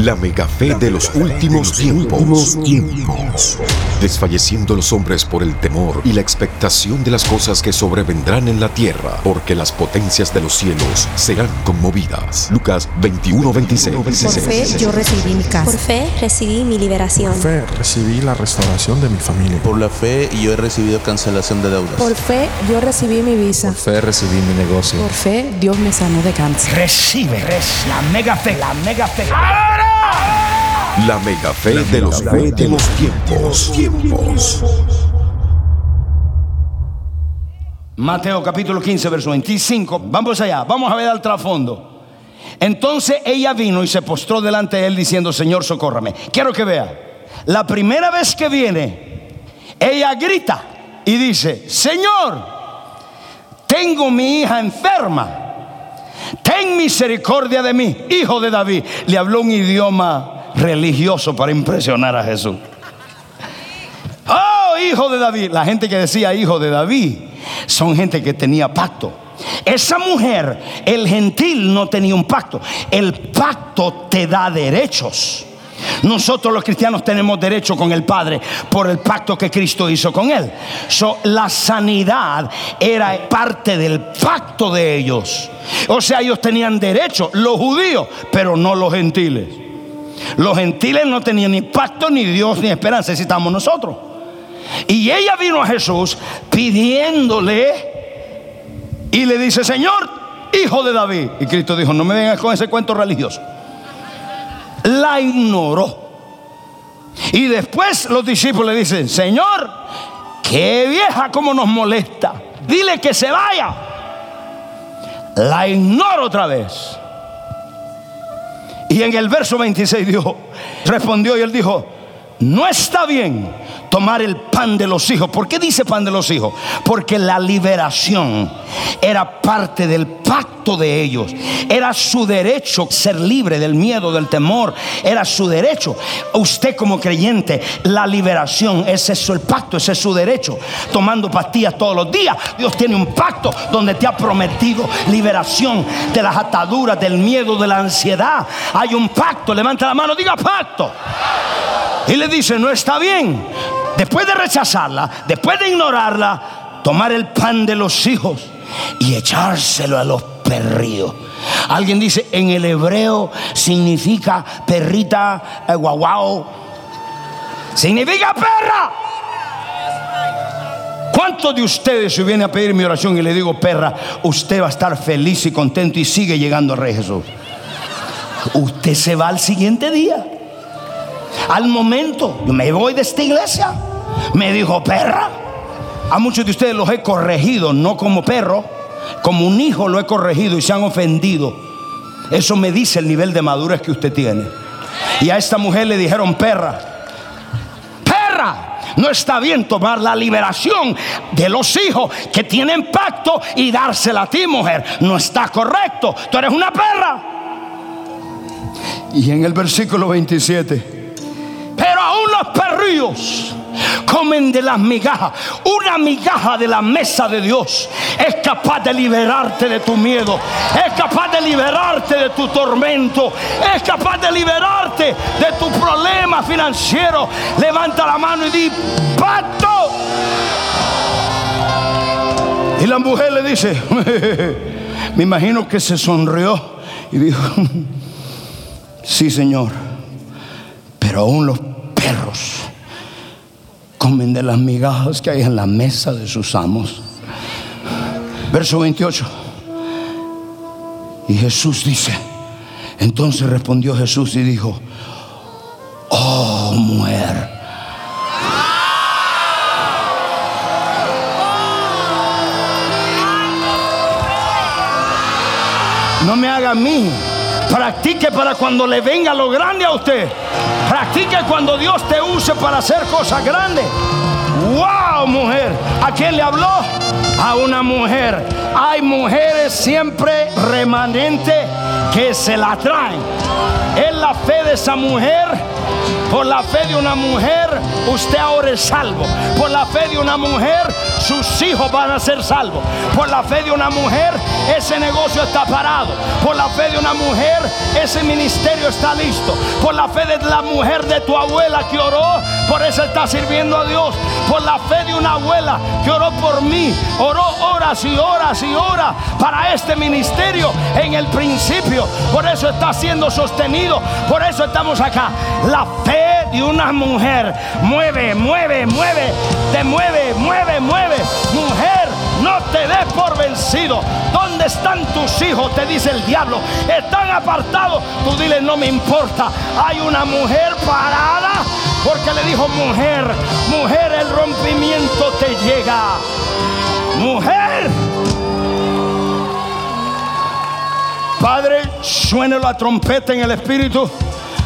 La mega fe de los últimos tiempos. Desfalleciendo los hombres por el temor y la expectación de las cosas que sobrevendrán en la tierra, porque las potencias de los cielos serán conmovidas. Lucas 21, 26. Por fe yo recibí mi casa. Por fe recibí mi liberación. Por fe recibí la restauración de mi familia. Por la fe yo he recibido cancelación de deudas. Por fe yo recibí mi visa. Por fe recibí mi negocio. Por fe Dios me sanó de cáncer. Recibe, recibe la mega fe, la mega fe. La mega fe de los últimos tiempos. tiempos. Mateo capítulo 15, verso 25. Vamos allá, vamos a ver al trasfondo. Entonces ella vino y se postró delante de él diciendo, Señor, socórrame. Quiero que vea, la primera vez que viene, ella grita y dice, Señor, tengo mi hija enferma. Ten misericordia de mí, hijo de David. Le habló un idioma religioso para impresionar a Jesús. Oh, hijo de David. La gente que decía hijo de David son gente que tenía pacto. Esa mujer, el gentil, no tenía un pacto. El pacto te da derechos. Nosotros los cristianos tenemos derecho con el Padre por el pacto que Cristo hizo con Él. la sanidad era parte del pacto de ellos. O sea, ellos tenían derecho, los judíos, pero no los gentiles. Los gentiles no tenían ni pacto, ni Dios, ni esperanza, necesitamos nosotros. Y ella vino a Jesús pidiéndole y le dice, Señor, hijo de David. Y Cristo dijo, no me vengas con ese cuento religioso. La ignoró. Y después los discípulos le dicen, Señor, qué vieja como nos molesta. Dile que se vaya. La ignoro otra vez. Y en el verso 26 dijo, respondió y él dijo, no está bien tomar el pan de los hijos. ¿Por qué dice pan de los hijos? Porque la liberación era parte del pacto de ellos. Era su derecho ser libre del miedo, del temor. Era su derecho. Usted como creyente, la liberación, ese es el pacto, ese es su derecho. Tomando pastillas todos los días. Dios tiene un pacto donde te ha prometido liberación de las ataduras, del miedo, de la ansiedad. Hay un pacto. Levanta la mano, diga pacto. Y le dice, no está bien. Después de rechazarla, después de ignorarla, tomar el pan de los hijos y echárselo a los perrillos. Alguien dice, en el hebreo significa perrita, eh, guau Significa perra. ¿Cuántos de ustedes si viene a pedir mi oración y le digo perra, usted va a estar feliz y contento y sigue llegando al Rey Jesús? Usted se va al siguiente día al momento. Yo me voy de esta iglesia. Me dijo, perra. A muchos de ustedes los he corregido, no como perro, como un hijo lo he corregido y se han ofendido. Eso me dice el nivel de madurez que usted tiene. Y a esta mujer le dijeron, perra, perra, no está bien tomar la liberación de los hijos que tienen pacto y dársela a ti, mujer. No está correcto. Tú eres una perra. Y en el versículo 27 pero aún los perrillos comen de las migajas. Una migaja de la mesa de Dios es capaz de liberarte de tu miedo, es capaz de liberarte de tu tormento, es capaz de liberarte de tu problema financiero. Levanta la mano y di, pacto. Y la mujer le dice, me imagino que se sonrió y dijo, sí Señor, pero aún los perros comen de las migajas que hay en la mesa de sus amos. Verso 28. Y Jesús dice, entonces respondió Jesús y dijo, oh mujer. No me haga a mí Practique para cuando le venga lo grande a usted. Practique cuando Dios te use para hacer cosas grandes. ¡Wow! Mujer. ¿A quién le habló? A una mujer. Hay mujeres siempre remanentes que se la traen. Es la fe de esa mujer por la fe de una mujer, usted ahora es salvo. Por la fe de una mujer, sus hijos van a ser salvos. Por la fe de una mujer, ese negocio está parado. Por la fe de una mujer, ese ministerio está listo. Por la fe de la mujer de tu abuela que oró, por eso está sirviendo a Dios. Por la fe de una abuela que oró por mí, oró horas y horas y horas para este ministerio en el principio. Por eso está siendo sostenido. Por eso estamos acá. La fe de una mujer mueve, mueve, mueve, te mueve, mueve, mueve. Mujer, no te des por vencido. ¿Dónde están tus hijos? Te dice el diablo. Están apartados. Tú dile, no me importa. Hay una mujer parada porque le dijo, mujer, mujer, el rompimiento te llega. Mujer. Padre, suene la trompeta en el espíritu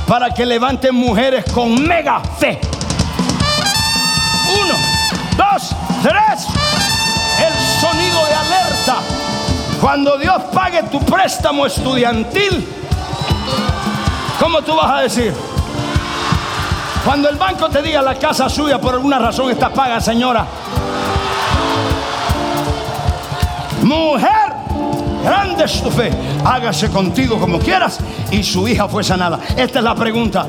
para que levanten mujeres con mega fe. Uno, dos, tres. El sonido de alerta. Cuando Dios pague tu préstamo estudiantil, ¿cómo tú vas a decir? Cuando el banco te diga la casa suya por alguna razón está paga, señora. Mujer, grande es tu fe. Hágase contigo como quieras y su hija fue sanada. Esta es la pregunta.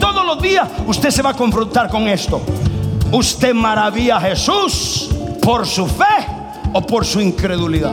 Todos los días usted se va a confrontar con esto. ¿Usted maravilla a Jesús por su fe o por su incredulidad?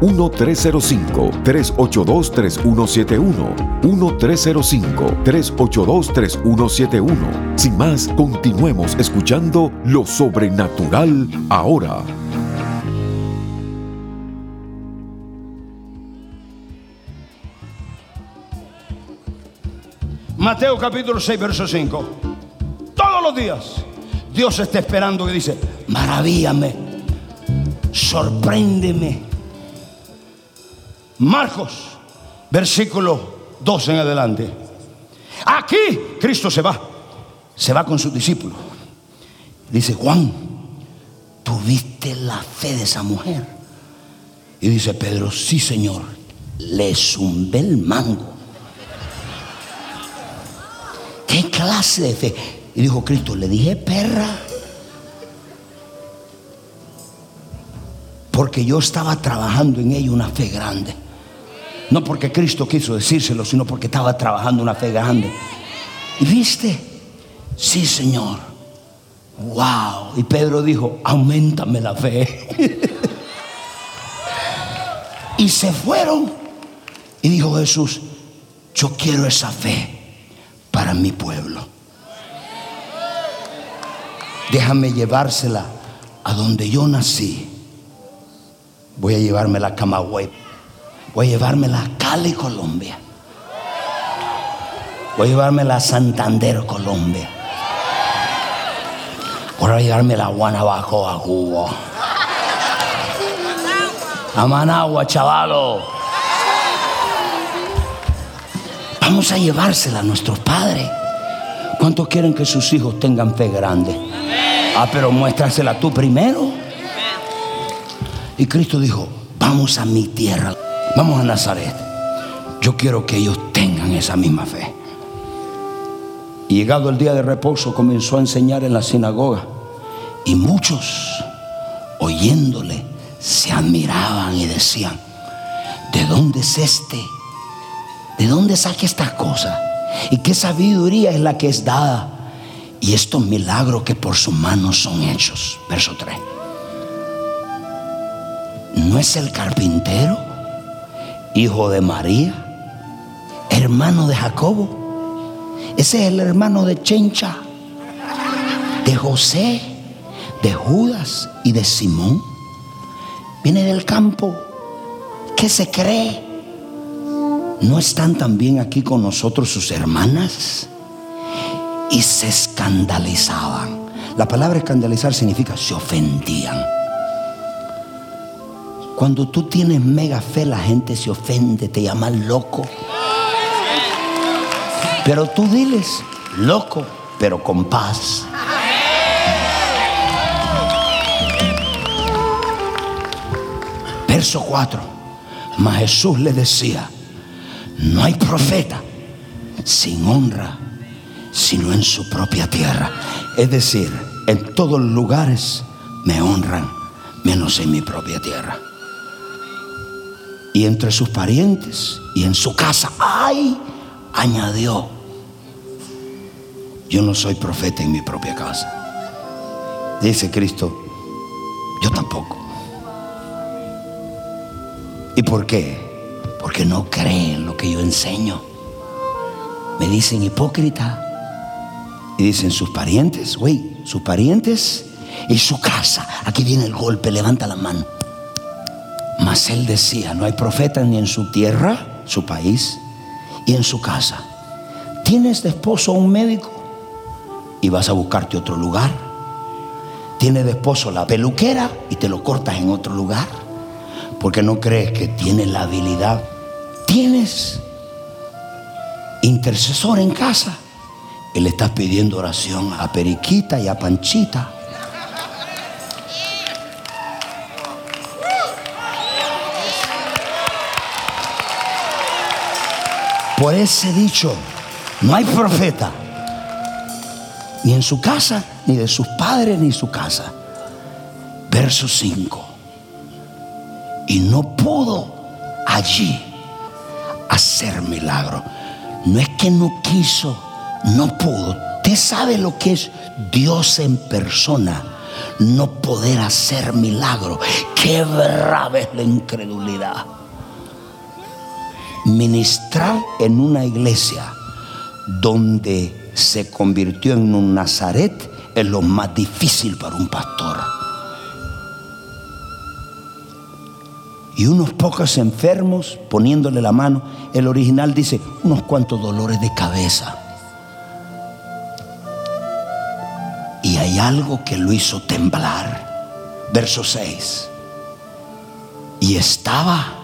1-305-382-3171. 1-305-382-3171. Sin más, continuemos escuchando lo sobrenatural ahora. Mateo capítulo 6, verso 5. Todos los días Dios está esperando que dice, maravíame, sorpréndeme. Marcos, versículo 2 en adelante. Aquí Cristo se va, se va con sus discípulos. Dice, Juan, ¿tuviste la fe de esa mujer? Y dice Pedro, sí Señor, le zumbé el mango. ¿Qué clase de fe? Y dijo Cristo, le dije perra. Porque yo estaba trabajando en ella una fe grande. No porque Cristo quiso decírselo, sino porque estaba trabajando una fe grande. ¿Y viste? Sí, Señor. Wow. Y Pedro dijo, aumentame la fe. y se fueron. Y dijo Jesús, yo quiero esa fe para mi pueblo. Déjame llevársela a donde yo nací. Voy a llevármela a Camagüey. Voy a llevármela a Cali, Colombia. Voy a llevármela a Santander, Colombia. Voy a llevármela a Guanabaco, a Cuba. A Managua, chavalo. Vamos a llevársela a nuestros padres. ¿Cuántos quieren que sus hijos tengan fe grande? Ah, pero muéstrasela tú primero. Y Cristo dijo, vamos a mi tierra, vamos a Nazaret. Yo quiero que ellos tengan esa misma fe. Y llegado el día de reposo comenzó a enseñar en la sinagoga. Y muchos, oyéndole, se admiraban y decían, ¿de dónde es este? ¿De dónde saca estas cosas? ¿Y qué sabiduría es la que es dada? Y estos milagros que por sus manos son hechos. Verso 3. ¿No es el carpintero, hijo de María, hermano de Jacobo, Ese es el hermano de Chencha, de José, de Judas y de Simón. Viene del campo. ¿Qué se cree? ¿No están también aquí con nosotros sus hermanas? Y se escandalizaban. La palabra escandalizar significa se ofendían. Cuando tú tienes mega fe, la gente se ofende, te llaman loco. Pero tú diles, loco, pero con paz. Verso 4. Mas Jesús le decía, no hay profeta sin honra, sino en su propia tierra. Es decir, en todos los lugares me honran, menos en mi propia tierra. Y entre sus parientes y en su casa, ay, añadió, yo no soy profeta en mi propia casa. Dice Cristo, yo tampoco. ¿Y por qué? Porque no creen lo que yo enseño. Me dicen hipócrita. Y dicen sus parientes, güey, sus parientes y su casa. Aquí viene el golpe, levanta la mano. Mas él decía, no hay profeta ni en su tierra, su país, y en su casa. ¿Tienes de esposo un médico? Y vas a buscarte otro lugar. Tienes de esposo la peluquera y te lo cortas en otro lugar. Porque no crees que tienes la habilidad. Tienes intercesor en casa y le estás pidiendo oración a Periquita y a Panchita. Por ese dicho, no hay profeta, ni en su casa, ni de sus padres, ni su casa. Verso 5. Y no pudo allí hacer milagro. No es que no quiso, no pudo. Usted sabe lo que es Dios en persona. No poder hacer milagro. Qué brava es la incredulidad. Ministrar en una iglesia donde se convirtió en un Nazaret es lo más difícil para un pastor. Y unos pocos enfermos poniéndole la mano. El original dice unos cuantos dolores de cabeza. Y hay algo que lo hizo temblar. Verso 6. Y estaba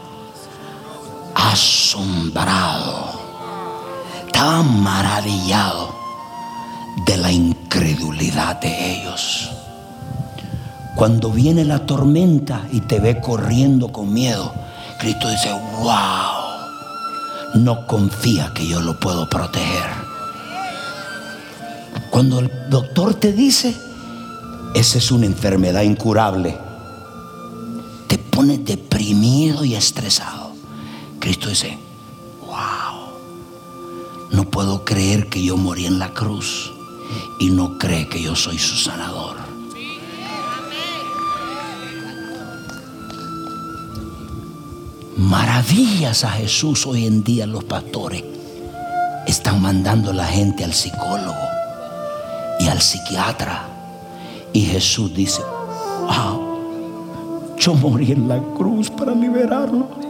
asombrado. Estaba maravillado de la incredulidad de ellos. Cuando viene la tormenta y te ve corriendo con miedo, Cristo dice, wow, no confía que yo lo puedo proteger. Cuando el doctor te dice, esa es una enfermedad incurable, te pone deprimido y estresado. Cristo dice, wow, no puedo creer que yo morí en la cruz y no cree que yo soy su sanador. Maravillas a Jesús hoy en día los pastores están mandando a la gente al psicólogo y al psiquiatra. Y Jesús dice, wow, yo morí en la cruz para liberarlo.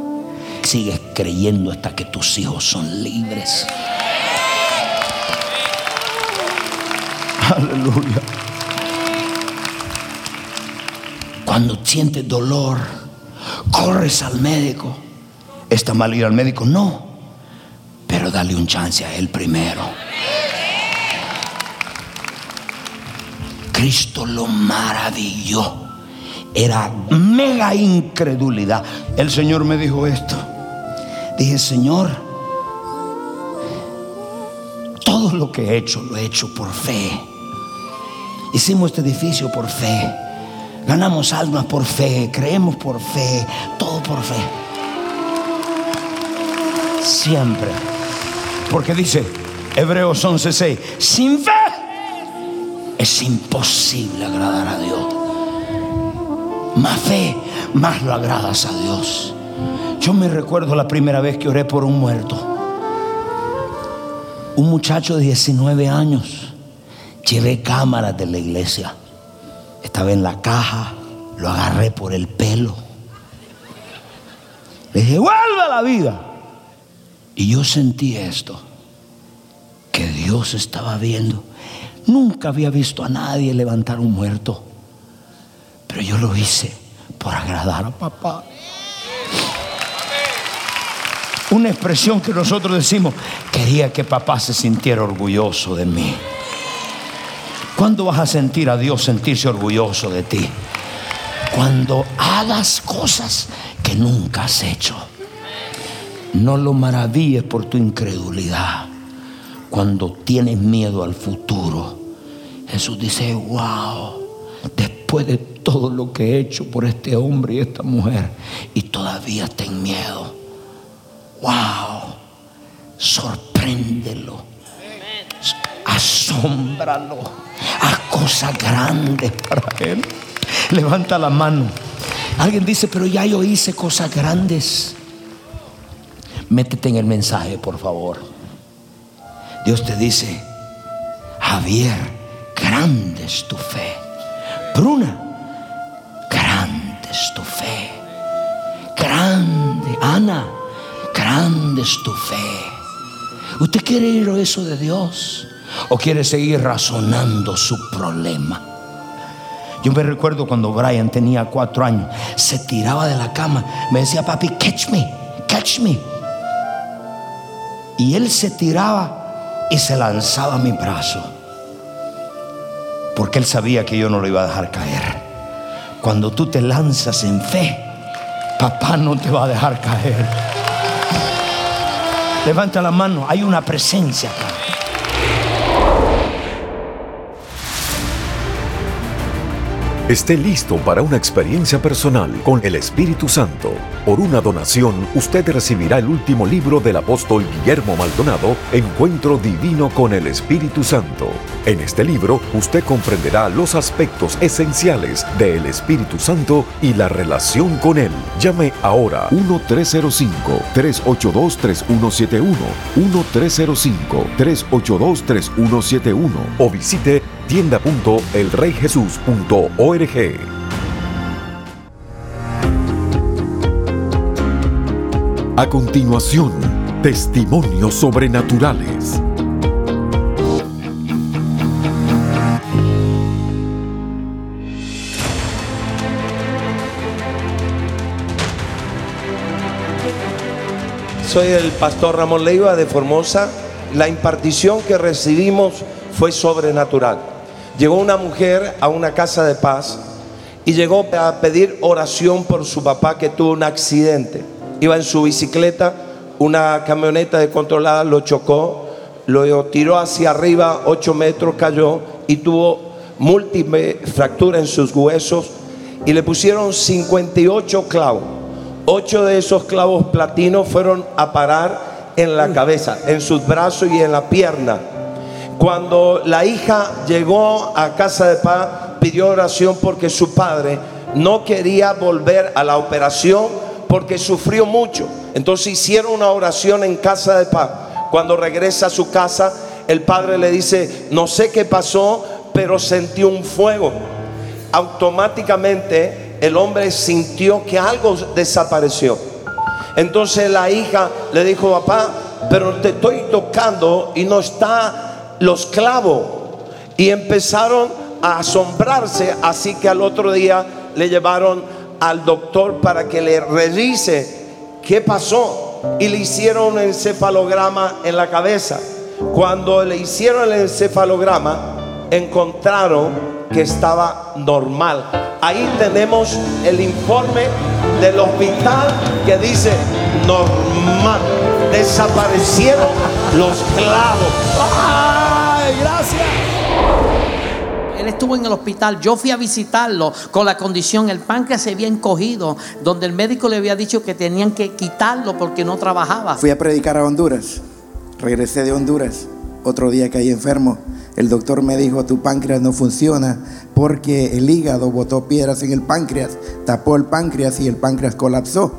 Sigues creyendo hasta que tus hijos son libres. Aleluya. Cuando sientes dolor, corres al médico. ¿Está mal ir al médico? No. Pero dale un chance a él primero. Cristo lo maravilló. Era mega incredulidad. El Señor me dijo esto. Dije, Señor, todo lo que he hecho lo he hecho por fe. Hicimos este edificio por fe. Ganamos almas por fe, creemos por fe, todo por fe. Siempre. Porque dice Hebreos 11:6, sin fe es imposible agradar a Dios. Más fe, más lo agradas a Dios. Yo me recuerdo la primera vez que oré por un muerto. Un muchacho de 19 años. Llevé cámaras de la iglesia. Estaba en la caja. Lo agarré por el pelo. Le dije, vuelve a la vida. Y yo sentí esto. Que Dios estaba viendo. Nunca había visto a nadie levantar un muerto. Pero yo lo hice por agradar a papá. Una expresión que nosotros decimos, quería que papá se sintiera orgulloso de mí. ¿Cuándo vas a sentir a Dios sentirse orgulloso de ti? Cuando hagas cosas que nunca has hecho. No lo maravilles por tu incredulidad. Cuando tienes miedo al futuro. Jesús dice, wow, después de todo lo que he hecho por este hombre y esta mujer, y todavía ten miedo. Wow, sorpréndelo, asómbralo, haz cosas grandes para él. Levanta la mano. Alguien dice, pero ya yo hice cosas grandes. Métete en el mensaje, por favor. Dios te dice, Javier, grande es tu fe. Bruna, grande es tu fe. Grande, Ana, grande es tu fe. ¿Usted quiere ir a eso de Dios? ¿O quiere seguir razonando su problema? Yo me recuerdo cuando Brian tenía cuatro años, se tiraba de la cama, me decía, papi, catch me, catch me. Y él se tiraba y se lanzaba a mi brazo, porque él sabía que yo no lo iba a dejar caer. Cuando tú te lanzas en fe, papá no te va a dejar caer. Levanta la mano, hay una presencia acá. Esté listo para una experiencia personal con el Espíritu Santo. Por una donación, usted recibirá el último libro del apóstol Guillermo Maldonado, Encuentro Divino con el Espíritu Santo. En este libro, usted comprenderá los aspectos esenciales del Espíritu Santo y la relación con él. Llame ahora 1-305-382-3171, 1-305-382-3171 o visite tienda.elreyjesus.org. A continuación, testimonios sobrenaturales. Soy el pastor Ramón Leiva de Formosa. La impartición que recibimos fue sobrenatural. Llegó una mujer a una casa de paz y llegó a pedir oración por su papá que tuvo un accidente. Iba en su bicicleta, una camioneta de controlada lo chocó, lo tiró hacia arriba, 8 metros, cayó y tuvo múltiple fractura en sus huesos y le pusieron 58 clavos. Ocho de esos clavos platinos fueron a parar en la cabeza, en sus brazos y en la pierna. Cuando la hija llegó a casa de paz, pidió oración porque su padre no quería volver a la operación porque sufrió mucho. Entonces hicieron una oración en casa de paz. Cuando regresa a su casa, el padre le dice, no sé qué pasó, pero sentí un fuego. Automáticamente el hombre sintió que algo desapareció. Entonces la hija le dijo, papá, pero te estoy tocando y no está los clavos. Y empezaron a asombrarse, así que al otro día le llevaron al doctor para que le revise qué pasó. Y le hicieron un encefalograma en la cabeza. Cuando le hicieron el encefalograma, encontraron que estaba normal. Ahí tenemos el informe del hospital que dice normal. Desaparecieron los clavos. ¡Ay, gracias! Él estuvo en el hospital, yo fui a visitarlo con la condición, el páncreas se había encogido, donde el médico le había dicho que tenían que quitarlo porque no trabajaba. Fui a predicar a Honduras, regresé de Honduras, otro día caí enfermo. El doctor me dijo, tu páncreas no funciona porque el hígado botó piedras en el páncreas, tapó el páncreas y el páncreas colapsó.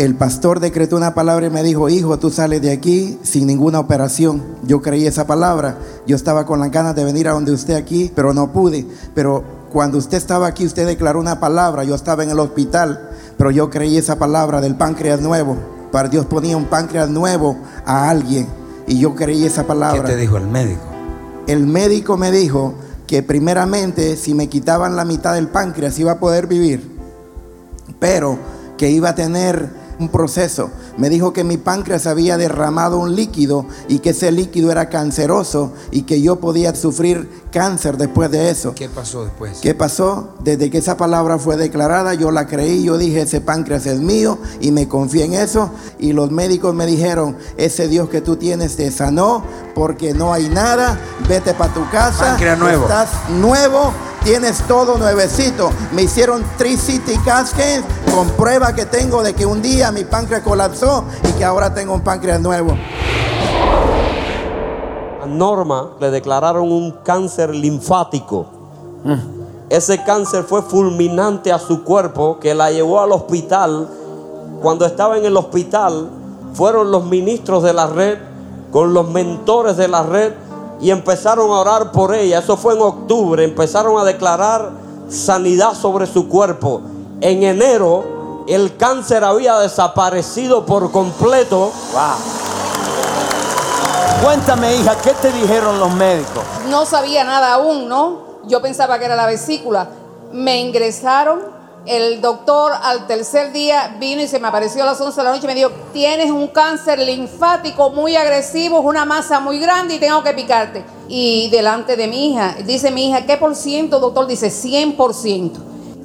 El pastor decretó una palabra y me dijo, hijo, tú sales de aquí sin ninguna operación. Yo creí esa palabra. Yo estaba con las ganas de venir a donde usted aquí, pero no pude. Pero cuando usted estaba aquí, usted declaró una palabra. Yo estaba en el hospital, pero yo creí esa palabra del páncreas nuevo. Para Dios ponía un páncreas nuevo a alguien. Y yo creí esa palabra. ¿Qué te dijo el médico? El médico me dijo que primeramente si me quitaban la mitad del páncreas iba a poder vivir, pero que iba a tener un proceso. Me dijo que mi páncreas había derramado un líquido y que ese líquido era canceroso y que yo podía sufrir cáncer después de eso. ¿Qué pasó después? ¿Qué pasó? Desde que esa palabra fue declarada, yo la creí, yo dije, ese páncreas es mío y me confié en eso. Y los médicos me dijeron, ese Dios que tú tienes te sanó porque no hay nada, vete para tu casa. Páncreas nuevo. Estás nuevo tienes todo nuevecito. Me hicieron City Cascades con prueba que tengo de que un día mi páncreas colapsó y que ahora tengo un páncreas nuevo. A Norma le declararon un cáncer linfático. Ese cáncer fue fulminante a su cuerpo que la llevó al hospital. Cuando estaba en el hospital, fueron los ministros de la red con los mentores de la red y empezaron a orar por ella. Eso fue en octubre. Empezaron a declarar sanidad sobre su cuerpo. En enero el cáncer había desaparecido por completo. Cuéntame, hija, ¿qué te dijeron los médicos? No sabía nada aún, ¿no? Yo pensaba que era la vesícula. Me ingresaron. El doctor al tercer día vino y se me apareció a las 11 de la noche y me dijo, tienes un cáncer linfático muy agresivo, es una masa muy grande y tengo que picarte. Y delante de mi hija, dice mi hija, ¿qué por ciento, doctor? Dice 100%.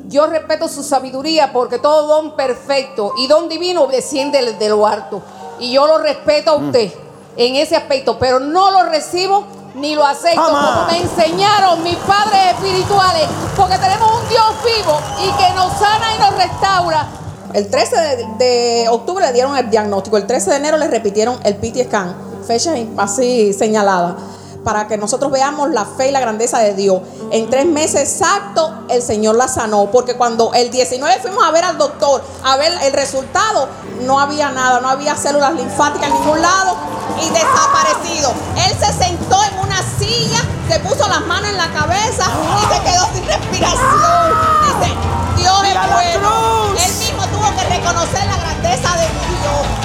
Yo respeto su sabiduría porque todo don perfecto y don divino desciende de lo alto. Y yo lo respeto a usted en ese aspecto, pero no lo recibo ni lo acepto como me enseñaron mis padres espirituales, porque tenemos un Dios vivo y que nos sana y nos restaura. El 13 de, de octubre le dieron el diagnóstico, el 13 de enero le repitieron el PIT scan, fecha así señalada, para que nosotros veamos la fe y la grandeza de Dios. En tres meses exacto el Señor la sanó, porque cuando el 19 fuimos a ver al doctor, a ver el resultado, no había nada, no había células linfáticas en ningún lado. Y desaparecido. Él se sentó en una silla, se puso las manos en la cabeza y se quedó sin respiración. Dice, Dios es bueno. Él mismo tuvo que reconocer la grandeza de Dios.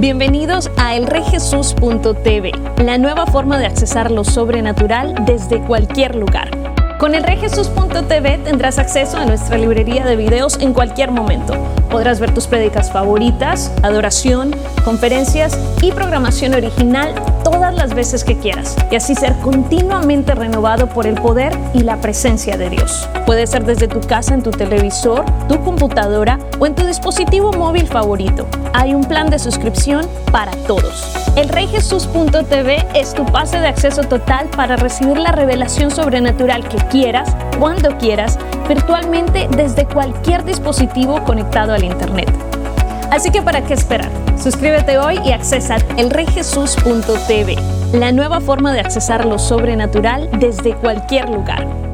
Bienvenidos a elreyjesus.tv, la nueva forma de accesar lo sobrenatural desde cualquier lugar. Con elreyjesus.tv tendrás acceso a nuestra librería de videos en cualquier momento. Podrás ver tus prédicas favoritas, adoración, conferencias y programación original todas las veces que quieras y así ser continuamente renovado por el poder y la presencia de Dios. Puede ser desde tu casa en tu televisor, tu computadora o en tu dispositivo móvil favorito. Hay un plan de suscripción para todos. El reyjesus.tv es tu pase de acceso total para recibir la revelación sobrenatural que quieras, cuando quieras, virtualmente desde cualquier dispositivo conectado al Internet. Así que ¿para qué esperar? Suscríbete hoy y accesa elreyjesus.tv, la nueva forma de accesar lo sobrenatural desde cualquier lugar.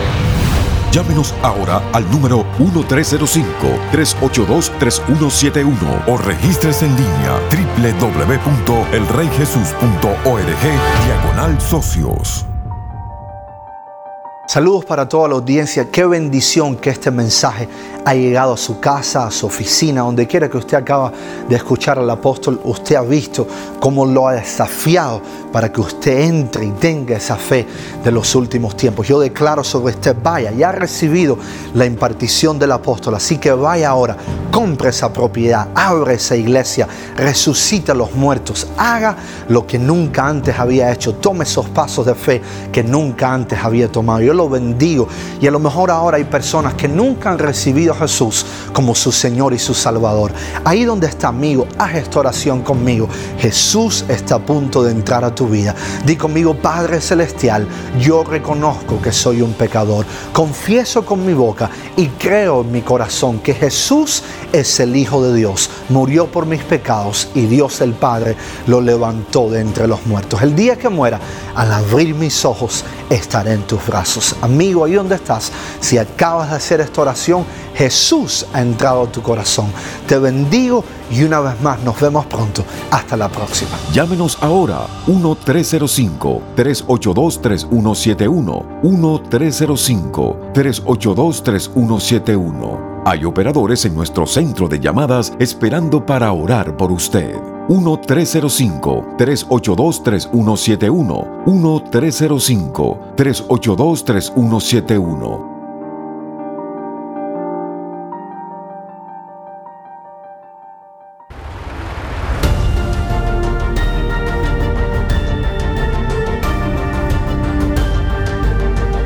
Llámenos ahora al número 1305-382-3171 o registres en línea www.elreyjesus.org diagonal socios. Saludos para toda la audiencia. Qué bendición que este mensaje ha llegado a su casa, a su oficina, donde quiera que usted acaba de escuchar al apóstol. Usted ha visto cómo lo ha desafiado para que usted entre y tenga esa fe de los últimos tiempos. Yo declaro sobre usted, vaya, ya ha recibido la impartición del apóstol. Así que vaya ahora, compre esa propiedad, abre esa iglesia, resucita a los muertos, haga lo que nunca antes había hecho. Tome esos pasos de fe que nunca antes había tomado. Yo lo bendigo. Y a lo mejor ahora hay personas que nunca han recibido a Jesús como su Señor y su Salvador. Ahí donde está amigo, haz esta oración conmigo. Jesús está a punto de entrar a tu vida. Di conmigo, Padre Celestial, yo reconozco que soy un pecador. Confieso con mi boca y creo en mi corazón que Jesús es el Hijo de Dios. Murió por mis pecados y Dios el Padre lo levantó de entre los muertos. El día que muera, al abrir mis ojos, estaré en tus brazos. Amigo, ahí donde estás, si acabas de hacer esta oración, Jesús ha entrado a tu corazón. Te bendigo y una vez más nos vemos pronto. Hasta la próxima. Llámenos ahora 1-305-382-3171. 1-305-382-3171. Hay operadores en nuestro centro de llamadas esperando para orar por usted. 1-305-382-3171. 1-305-382-3171.